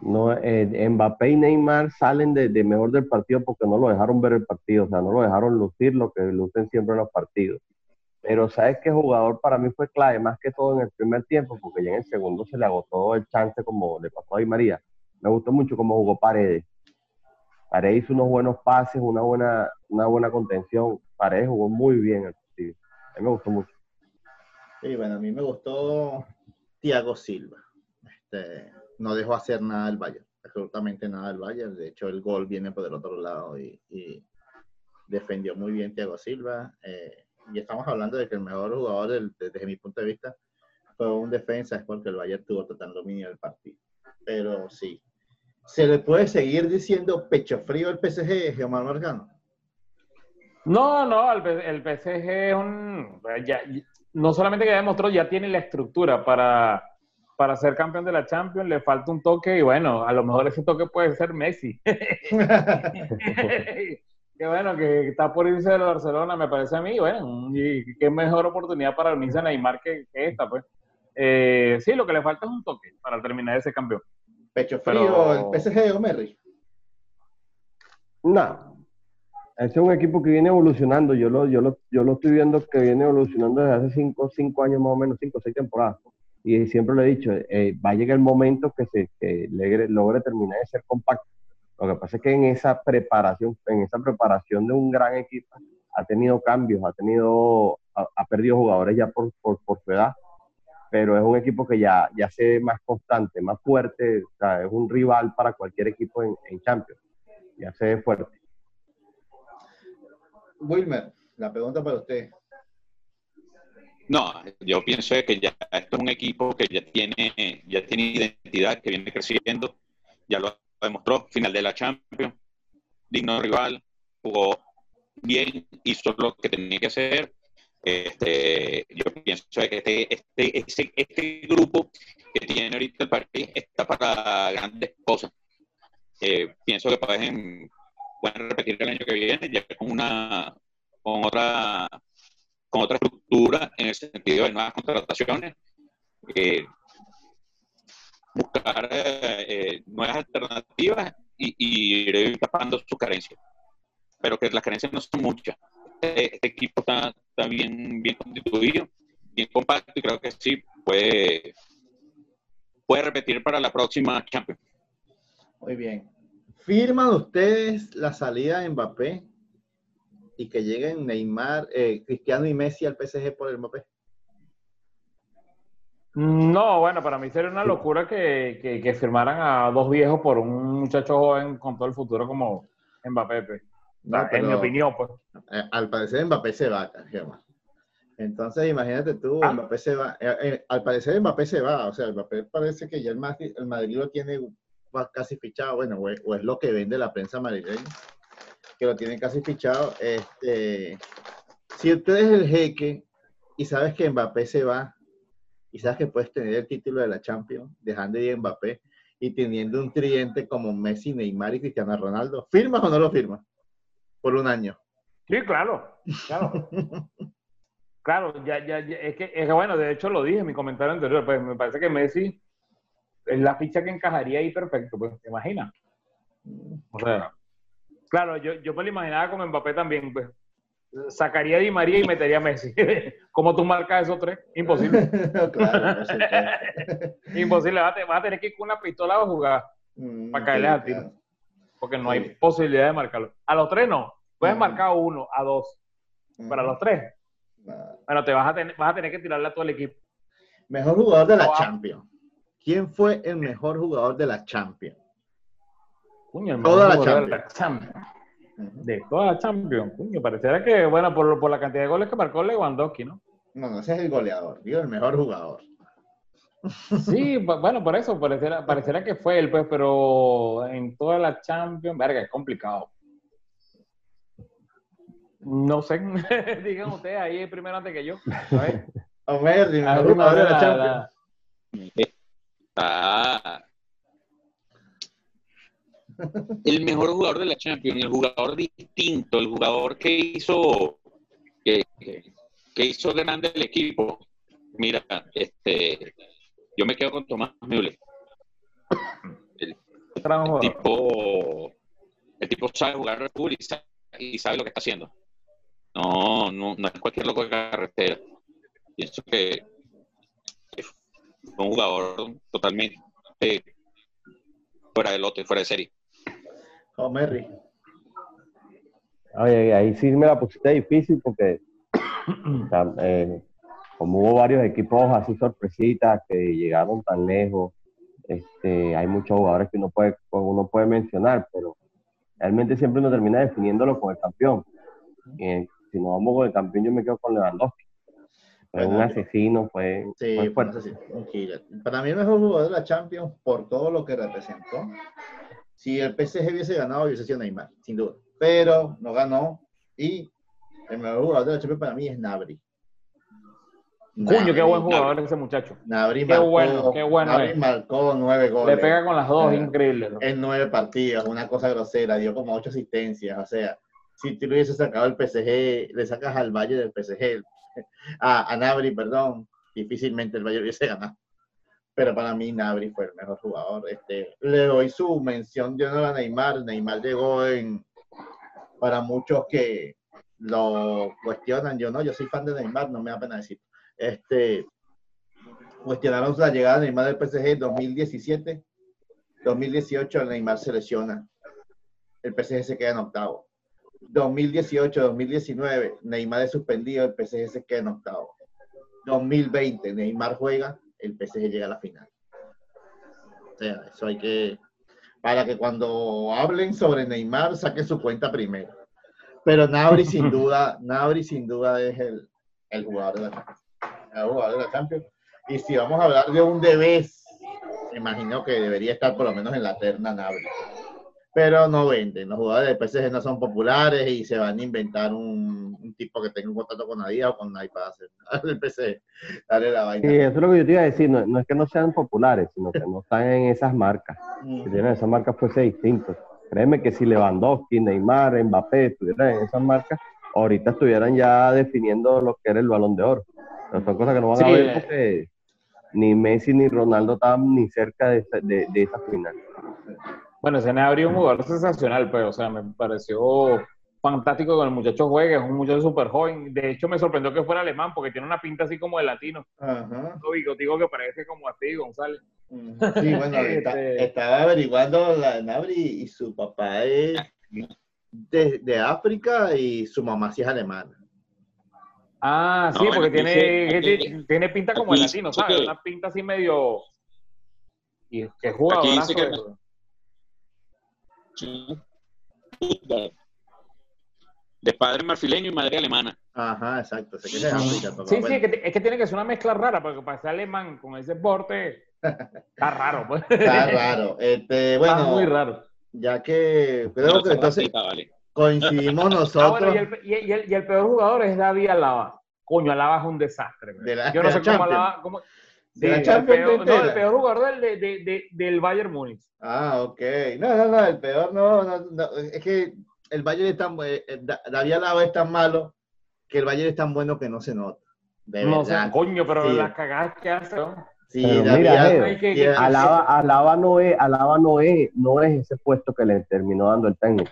no, eh, Mbappé y Neymar salen de, mejor del partido porque no lo dejaron ver el partido, o sea, no lo dejaron lucir lo que lucen siempre en los partidos. Pero sabes qué jugador para mí fue clave, más que todo en el primer tiempo, porque ya en el segundo se le agotó el chance como le pasó a Di María. Me gustó mucho cómo jugó Paredes. Paredes hizo unos buenos pases, una buena, una buena contención. Paredes jugó muy bien el. A mí me gustó mucho. Sí, bueno, a mí me gustó Thiago Silva. Este, no dejó hacer nada del Bayern, absolutamente nada del Bayern. De hecho, el gol viene por el otro lado y, defendió muy bien Thiago Silva. Eh, y estamos hablando de que el mejor jugador, desde mi punto de vista, fue un defensa, es porque el Bayern tuvo total dominio del partido. Pero sí, ¿se le puede seguir diciendo pecho frío al PSG, Germán Margano? No, no, el, el PSG es un... Ya, no solamente que ya demostró, ya tiene la estructura para, para ser campeón de la Champions, le falta un toque y bueno, a lo mejor ese toque puede ser Messi. *laughs* qué bueno que está por irse del Barcelona, me parece a mí, bueno, y qué mejor oportunidad para unirse a Neymar que, esta, pues. Eh, sí, lo que le falta es un toque para terminar ese campeón. Pecho frío, el PSG o Merry. No, es un equipo que viene evolucionando. Yo lo, yo lo, yo lo estoy viendo que viene evolucionando desde hace cinco, cinco años más o menos, cinco o seis temporadas. Y siempre lo he dicho, eh, va a llegar el momento que se que logre, terminar de ser compacto. Lo que pasa es que en esa preparación, en esa preparación de un gran equipo, ha tenido cambios, ha tenido, ha, perdido jugadores ya por, por, su edad, pero es un equipo que ya, ya se más constante, más fuerte, o sea, es un rival para cualquier equipo en, en Champions, ya se ve fuerte. Wilmer, la pregunta para usted. No, yo pienso que ya esto es un equipo que ya tiene, ya tiene identidad, que viene creciendo, ya lo demostró, final de la Champions, digno rival, jugó bien, hizo lo que tenía que hacer. Este, yo pienso que este, este, este, grupo que tiene ahorita el país está para grandes cosas. Eh, pienso que pueden pueden repetir el año que viene, ya con una con otra con otra estructura en el sentido de nuevas contrataciones, eh, buscar eh, eh, nuevas alternativas y, ir tapando sus carencias. Pero que las carencias no son muchas. Este, este, equipo está, está, bien, bien constituido, bien compacto y creo que sí puede, puede repetir para la próxima Champions. Muy bien. ¿Firman ustedes la salida de Mbappé y que lleguen Neymar, eh, Cristiano y Messi al PSG por el Mbappé? No, bueno, para mí sería una locura que, firmaran a dos viejos por un muchacho joven con todo el futuro como Mbappé. Pues. en mi opinión, pues. Eh, al parecer Mbappé se va, Germán. Entonces, imagínate tú, ah. Mbappé se va. Eh, al parecer Mbappé se va. O sea, Mbappé parece que ya el Madrid, el Madrid lo tiene casi fichado, bueno, o es, lo que vende la prensa madrileña, que lo tienen casi fichado. Este, si usted es el jeque y sabes que Mbappé se va, y sabes que puedes tener el título de la Champions, dejando ir Mbappé y teniendo un tridente como Messi, Neymar y Cristiano Ronaldo, ¿firmas o no lo firmas? Por un año. Sí, claro, claro. *laughs* claro, ya, ya, es, que, es que bueno, de hecho lo dije en mi comentario anterior, pues me parece que Messi es la ficha que encajaría ahí perfecto, pues, ¿te imaginas? O sea, claro, yo, yo me lo imaginaba como Mbappé también, pues. Sacaría a Di María y metería a Messi. *laughs* ¿Cómo tú marcas esos tres? Imposible. *laughs* claro, *laughs* Imposible. Vas a, tener que ir con una pistola a jugar mm, para caerle al tiro. Porque no hay posibilidad de marcarlo. A los tres no. Puedes mm. marcar a uno, a dos. Para los tres. Bueno, te vas a, tener, vas a tener que tirarle a todo el equipo. Mejor jugador de la Champions. ¿Quién fue el mejor jugador de la Champions? toda la Champions. De, la Champions. de toda la Champions. Coño, pareciera que, bueno, por, por, la cantidad de goles que marcó Lewandowski, ¿no? No, no, ese es el goleador, digo, el mejor jugador. Sí, bueno, por eso, pareciera, pareciera que fue él, pues, pero en toda la Champions, verga, es complicado. No sé, *laughs* digan ustedes ahí primero antes que yo. A ver. *laughs* Homero, el mejor jugador de la Champions. Ah. *laughs* El mejor jugador de la Champions, el jugador distinto, el jugador que hizo que, que hizo grande el equipo. Mira, este, yo me quedo con Tomás Müller. El, tipo, el tipo sabe jugar fútbol y sabe, y sabe lo que está haciendo. No, no, no es cualquier loco de carretera. Pienso que un jugador totalmente fuera de lote, fuera de serie. Omerri. Oye, ahí sí me la pusiste difícil porque *clears throat* o sea, eh, como hubo varios equipos así sorpresitas que llegaron tan lejos, este, hay muchos jugadores que uno puede, uno puede mencionar, pero realmente siempre uno termina definiéndolo con el campeón. Y, si no vamos con el campeón, yo me quedo con Lewandowski. Fue un asesino, fue, Sí, fue un asesino. Para mí el mejor jugador de la Champions por todo lo que representó. Si el PSG hubiese ganado, hubiese sido Neymar, sin duda. Pero no ganó y el mejor jugador de la Champions para mí es Nabri. Cuño, qué buen Nabri. jugador ese muchacho. Nabri Qué marcó, bueno, qué bueno Nabri es. marcó nueve goles. Le pega con las dos, Eh, increíble. ¿no? en nueve partidos, una cosa grosera, dio como ocho asistencias, o sea, si tú le hubieses sacado el PSG, le sacas al Valle del PSG, *laughs* a, a Nabri, perdón, difícilmente el Valle hubiese ganado. Pero para mí Nabri fue el mejor jugador. Este, le doy su mención de honor a Neymar. Neymar llegó en, para muchos que lo cuestionan, yo no, yo soy fan de Neymar, no me da pena decir. Este, cuestionaron la llegada de Neymar del PSG en 2017 2018 el Neymar se lesiona. El PSG se queda en octavo. 2018-2019 Neymar es suspendido, el PSG se queda en octavo. 2020 Neymar juega, el PSG llega a la final. O sea, eso hay que para que cuando hablen sobre Neymar saquen su cuenta primero. Pero Nabri sin *laughs* duda, Nabri sin duda es el, el jugador de la. El jugador de la Champions. Y si vamos a hablar de un Debes, imagino que debería estar por lo menos en la terna Nabri. Pero no venden. Los jugadores del PSG no son populares y se van a inventar un, un tipo que tenga un contrato con Adidas o con Nike para hacer *laughs* el PSG. Dale la vaina. Sí, eso es lo que yo te iba a decir, no, no es que no sean populares, sino que no están en esas marcas. Si tienen esas marcas fuese distinto. Créeme que si Lewandowski, Neymar, Mbappé estuvieran en esas marcas, ahorita estuvieran ya definiendo lo que era el balón de oro. Pero son cosas que no van a ver eh. porque ni Messi ni Ronaldo estaban ni cerca de, esa- de, de esa final. Bueno, ese Nabri es un jugador sensacional, pero, o sea, me pareció fantástico que el muchacho juegue, es un muchacho súper joven. De hecho, me sorprendió que fuera alemán, porque tiene una pinta así como de latino. Ajá. Un bigotico que parece como así, González. Mm, Sí, bueno, *laughs* está- estaba averiguando la Nabri y su papá es de, de África y su mamá sí es alemana. Ah, sí, No, porque aquí tiene, dice- aquí- tiene, tiene pinta como de aquí latino, ¿sabes? que- Una pinta así medio... Y que jugador. dice que- De padre marfileño y madre alemana. Ajá, exacto. Sé que es de África. papá. Sí, sí, es que, te- es que tiene que ser una mezcla rara, porque para ser alemán con ese porte *laughs* está raro, pues. Está raro. Este, bueno, Está muy raro. ya que creo que entonces vale. coincidimos *laughs* Ah, nosotros. bueno, y el, y, y el, y el peor jugador es David Alaba. Coño, Alaba es un desastre. güey. De la- Yo no de sé *laughs* cómo Champions. Alaba... Cómo, De la Sí, el Champions peor, no, el peor jugador del, de, de, de- del Bayern Múnich. Ah, ok. No, no, no, el peor no, no, no, Es que el Bayern es tan bu- eh, Da- David Alaba es tan malo que el Bayern es tan bueno que no se nota. De No sé, verdad. coño, pero Sí. las cagadas que hace, ¿no? Sí, Pero David mira, Alaba- Geo, Hay que- y- Alaba, Alaba no es, Alaba no es, no es ese puesto que le terminó dando el técnico.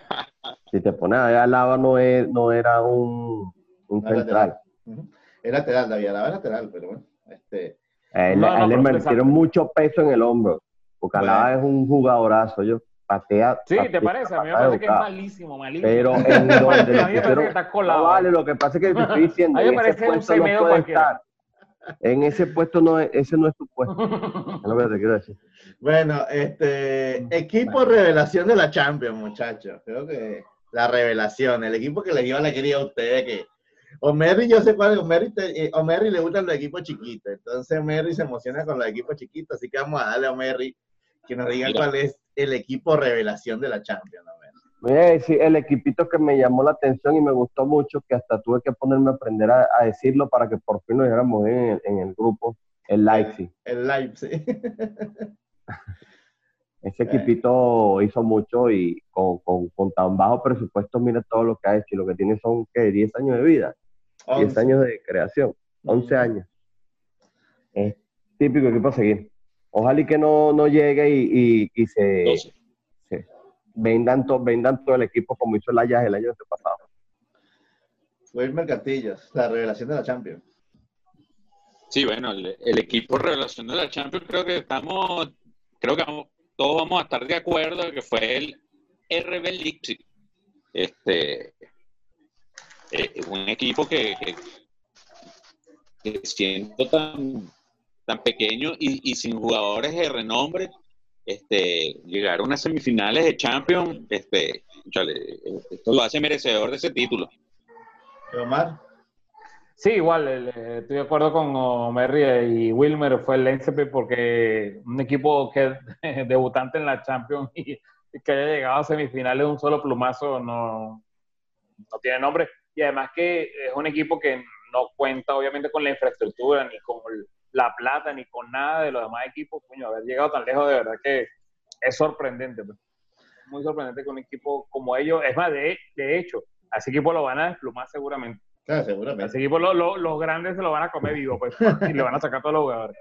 Si te pones a ver, Alaba no es, no era un, un No, central. Ujú. Es lateral, David Alaba es lateral, pero bueno. Este, A él, No, a no, él le exacto. mucho peso en el hombro. Porque Bueno. Alaba es un jugadorazo. Yo patea. Sí, ¿te patea, parece? A mí me parece que es malísimo, malísimo. Pero *laughs* en a mí donde me le parece que pusieron. está No colado. vale, lo que pasa es que te estoy *laughs* diciendo. A mí me en ese puesto no puede cualquiera. estar. En ese puesto no es, ese no es tu puesto. Es lo que te quiero decir. bueno, este equipo revelación de la Champions, muchachos. Creo que la revelación, el equipo que les dio alegría a ustedes, que Omerri, yo sé cuál es, Omerri, te- eh, Omerri le gustan los equipos chiquitos, entonces Omerri se emociona con los equipos chiquitos, así que vamos a darle a Omerri que nos diga Mira. cuál es el equipo revelación de la Champions. A decir el equipito que me llamó la atención y me gustó mucho, que hasta tuve que ponerme a aprender a, a decirlo para que por fin lo dijéramos en el, en el grupo, el Leipzig. El Leipzig. *laughs* Ese equipito hizo mucho y con, con, con tan bajo presupuesto, mira todo lo que ha hecho y lo que tiene son ¿qué? 10 años de vida, 10 Once. años de creación, 11 Ujú. años. Es típico equipo a seguir. Ojalá y que no, no llegue y, y, y se, 12. se vendan, to- vendan todo el equipo como hizo el Ajax el año pasado. Wilmer Castillos, la revelación de la Champions. Sí, bueno, el, el equipo revelación de la Champions creo que estamos, creo que vamos- todos vamos a estar de acuerdo que fue el, RB Leipzig. Este, eh, un equipo que, que, siento tan, tan pequeño y, y, sin jugadores de renombre, este, llegar a unas semifinales de Champions, este, esto lo hace merecedor de ese título. Omar. Sí, igual, eh, estoy de acuerdo con Omer y Wilmer, fue el Lensep porque un equipo que es *laughs* debutante en la Champions y, que haya llegado a semifinales un solo plumazo no, no tiene nombre. Y además que es un equipo que no cuenta obviamente con la infraestructura, ni con la plata, ni con nada de los demás equipos. Coño, haber llegado tan lejos de verdad que es sorprendente. Pues. Muy sorprendente que un equipo como ellos, es más, de, de hecho, a ese equipo lo van a desplumar seguramente. Claro, seguramente. Equipo los grandes se lo van a comer vivo, pues, *laughs* y le van a sacar todos los jugadores.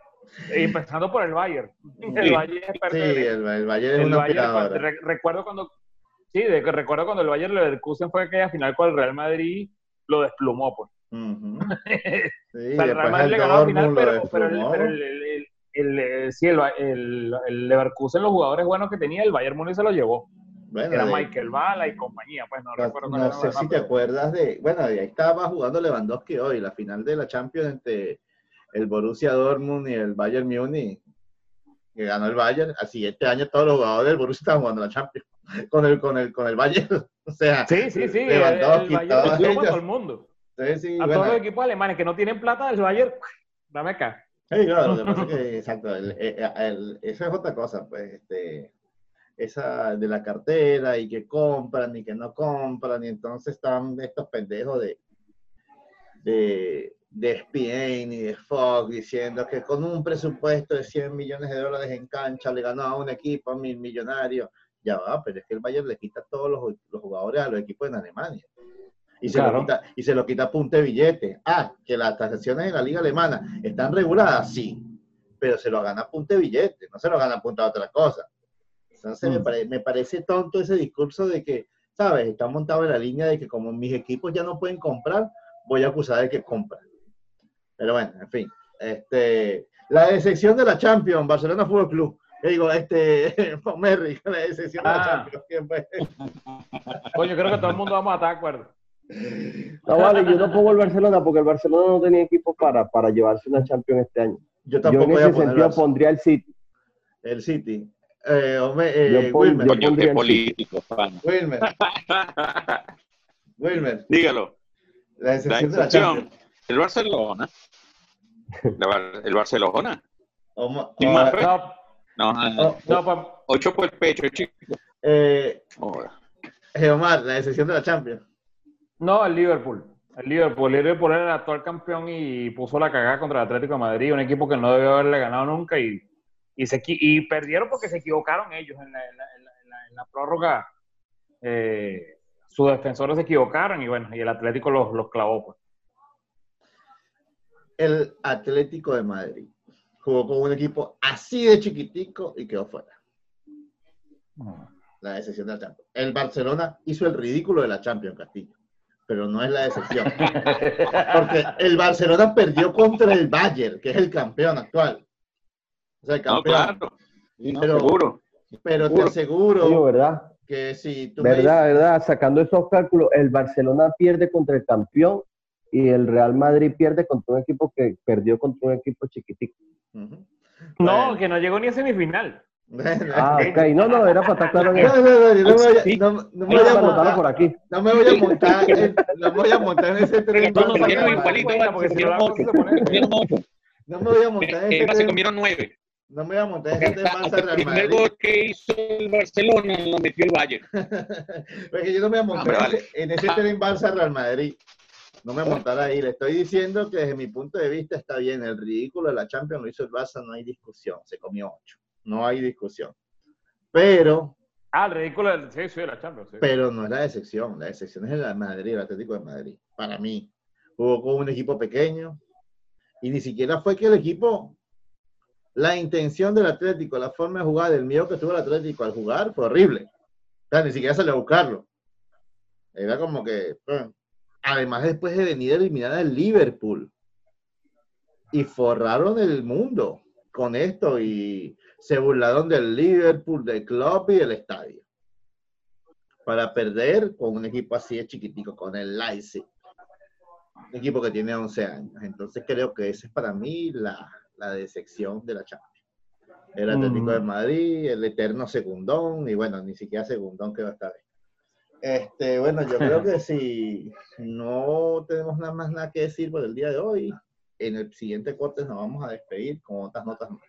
Y empezando por el Bayern. El Bayern es Sí, el, el, Bayern es una Bayern, recuerdo cuando Sí, de que recuerdo cuando el Bayern Leverkusen fue aquella final con el Real Madrid, lo desplumó, pues. *laughs* sí, el Real Madrid le ganó la final, pero, pero, el, pero el, el, el, sí, el, el, Leverkusen, los jugadores buenos que tenía, el Bayern Múnich se lo llevó. Bueno, era Michael Bala y compañía, pues no, recuerdo No sé si te acuerdas de, bueno, ahí estaba jugando Lewandowski hoy, la final de la Champions entre el Borussia Dortmund y el Bayern Múnich, que ganó el Bayern. Al siguiente año todos los jugadores del Borussia estaban jugando la Champions *laughs* con el, con el, con el Bayern. *laughs* O sea, sí, sí, sí, Lewandowski, el, Bayern todo el mundo. Sí, sí, a todos los equipos alemanes que no tienen plata del Bayern, dame acá. Sí, claro, lo que pasa es *laughs* que, exacto, el, el, esa es otra cosa, pues, este, esa de la cartera y que compran y que no compran, y entonces están estos pendejos de, de, de ESPN y de Fox diciendo que con un presupuesto de 100 millones de dólares en cancha le ganó a un equipo a mil millonarios. Ya va, pero es que el Bayern le quita todos los, los jugadores a los equipos en Alemania. Y se, lo quita, y se lo quita a punte billete. Ah, que las transacciones en la liga alemana están reguladas, sí, pero se lo gana a punte billete, no se lo gana a punta a otra cosa. Entonces me, mm. me, parece tonto ese discurso de que, ¿sabes? Está montado en la línea de que como mis equipos ya no pueden comprar, voy a acusar de que compran. Pero bueno, en fin. Este, la decepción de la Champions, Barcelona Fútbol Club. Yo digo, este, *laughs* Merry, la decepción de la ah. Champions. *laughs* Coño, creo que todo el mundo vamos a estar de acuerdo. No, vale, yo no pongo el Barcelona porque el Barcelona no tenía equipo para, para llevarse una Champions este año. Yo tampoco yo en ese sentido pondría el City. El City. Eh, eh, Wilmer. político, Wilmer. *laughs* Wilmer. Dígalo. La excepción, el Barcelona. el Barcelona. no, no, no, ocho por el pecho, chico. Eh, eh, Omar, la excepción de la Champions. No, el Liverpool. El Liverpool. El Liverpool era el actual campeón y puso la cagada contra el Atlético de Madrid, un equipo que no debió haberle ganado nunca y y, se, y perdieron porque se equivocaron ellos en la, en la, prórroga. Eh, sus defensores se equivocaron y bueno, y el Atlético los, los clavó. Pues. El Atlético de Madrid jugó con un equipo así de chiquitico y quedó fuera. La decepción de la Champions. El Barcelona hizo el ridículo de la Champions, Castillo, pero no es la decepción. *laughs* Porque el Barcelona perdió contra el Bayern, que es el campeón actual. O sea, campeón. No, pero, seguro. Pero te aseguro ¿verdad? que si tú Verdad, verdad. Sacando esos cálculos, el Barcelona pierde contra el campeón y el Real Madrid pierde contra un equipo que perdió contra un equipo chiquitico. No, que no llegó ni a semifinal. ah, ok. No, no, era para estar claro. No, no, no, no, no, no, me voy a montar por aquí. No me voy a montar, en, no me voy a montar en ese tren. No, no, porque si no me voy a montar en ese tren. Se comieron nueve. No me voy a montar en ese Barça Real Madrid. El primer gol que hizo el Barcelona lo metió el Bayern. *laughs* Porque yo no me voy a montar ah, en, ese, tren Barça Real Madrid. No me voy a montar ahí. Le estoy diciendo que desde mi punto de vista está bien. El ridículo de la Champions lo hizo el Barça, no hay discusión. Se comió ocho. No hay discusión. Pero. Ah, el ridículo del, sí, sí, de la Champions. Pero no es la excepción. La excepción es el Madrid, el Atlético de Madrid. Para mí. Jugó con un equipo pequeño. Y ni siquiera fue que el equipo la intención del Atlético, la forma de jugar, el miedo que tuvo el Atlético al jugar fue horrible. O sea, ni siquiera salió a buscarlo. Era como que, además después de venir a eliminar al Liverpool y forraron el mundo con esto y se burlaron del Liverpool, del club y del estadio. para perder con un equipo así de chiquitico, con el Leipzig. Un equipo que tiene 11 años. Entonces creo que esa es para mí la, la decepción de la Champions. El Atlético de Madrid, el eterno segundón, y bueno, ni siquiera segundón que va a estar ahí. Este, bueno, yo creo que *laughs* si no tenemos nada más nada que decir por el día de hoy, en el siguiente corte nos vamos a despedir con otras notas más.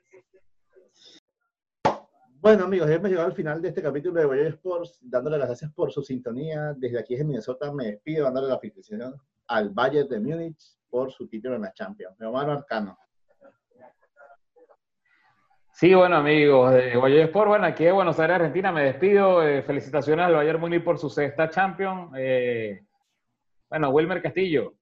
Bueno, amigos, hemos llegado al final de este capítulo de Boyer Sports, dándole las gracias por su sintonía. Desde aquí en Minnesota me despido, dándole la felicitación al Bayern de Múnich por su título en la Champions. Mi hermano Arcano. Sí, bueno, amigos de Boyer Sport, bueno, aquí de Buenos Aires, Argentina, me despido. Eh, felicitaciones al Bayern Múnich por su sexta Champions. Eh, bueno, Wilmer Castillo.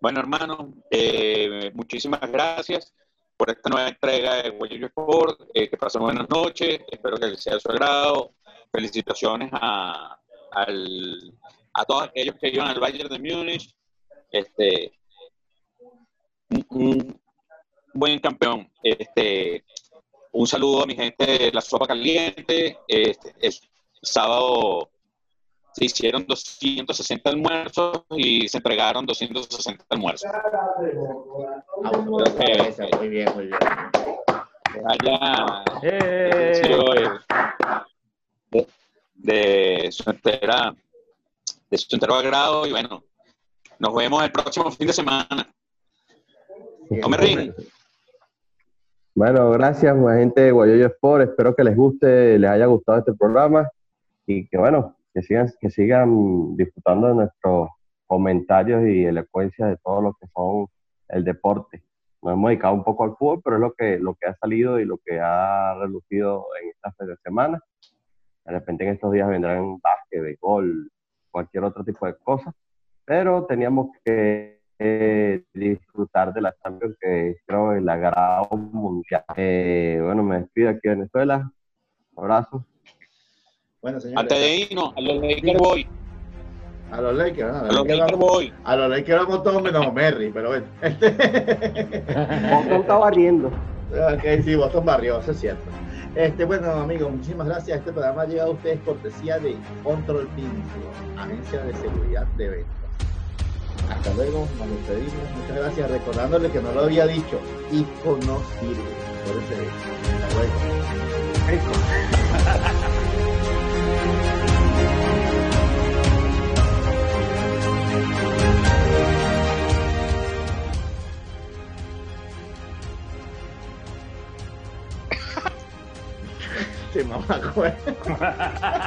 Bueno, hermano, eh, muchísimas gracias por esta nueva entrega de Guayo Sport. Eh, que pasen buenas noches, espero que les sea de su agrado. Felicitaciones a, a todos aquellos que iban al Bayern de Múnich. Este, buen campeón. Este, un saludo a mi gente de la sopa caliente. Este, el sábado se hicieron 260 almuerzos y se entregaron 260 almuerzos. muy bien, muy bien. de, su entera, de su entero agrado y bueno, nos vemos el próximo fin de semana. No me Bueno, gracias, gente de Guayoyo Sport. Espero que les guste, les haya gustado este programa y que bueno, que sigan, que sigan disfrutando de nuestros comentarios y elocuencia de todo lo que son el deporte. Nos hemos dedicado un poco al fútbol, pero es lo que, lo que ha salido y lo que ha relucido en estas semanas. De repente en estos días vendrán básquet, béisbol, cualquier otro tipo de cosas, pero teníamos que eh, disfrutar de la Champions, que creo es la grado mundial. Eh, bueno, me despido aquí de Venezuela. Abrazo. Bueno, señores. Antes de irnos, a los Lakers voy. A los Lakers, ¿no? A, los Lakers voy. A los Lakers vamos todos menos Merry, pero bueno. Boston está barriendo. *laughs* Ok, sí, Boston barrió, eso es cierto. Este, bueno, amigos, muchísimas gracias. Este programa ha llegado a ustedes cortesía de Control Pinto, agencia de seguridad de ventas. Hasta luego, nos despedimos. Muchas gracias. Recordándole que no lo había dicho, ICO no sirve. Ese Hasta luego. *laughs*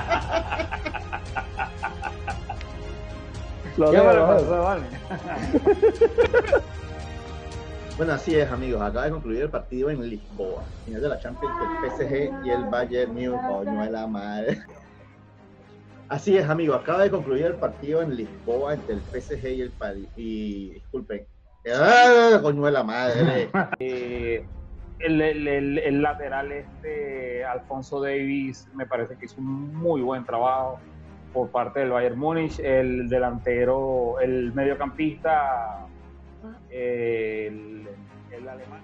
*laughs* *laughs* Bueno, así es, amigos. Acaba de concluir el partido en Lisboa. Final de la Champions, el PSG y el Bayern Múnich. Coño de la madre. Así es, amigos. Acaba de concluir el partido en Lisboa entre el PSG y el París. Y disculpen. ¡Ah, coño de la madre! *laughs* Eh, el, lateral este, Alfonso Davis, me parece que hizo un muy buen trabajo por parte del Bayern Múnich. El delantero, el mediocampista, el, el alemán.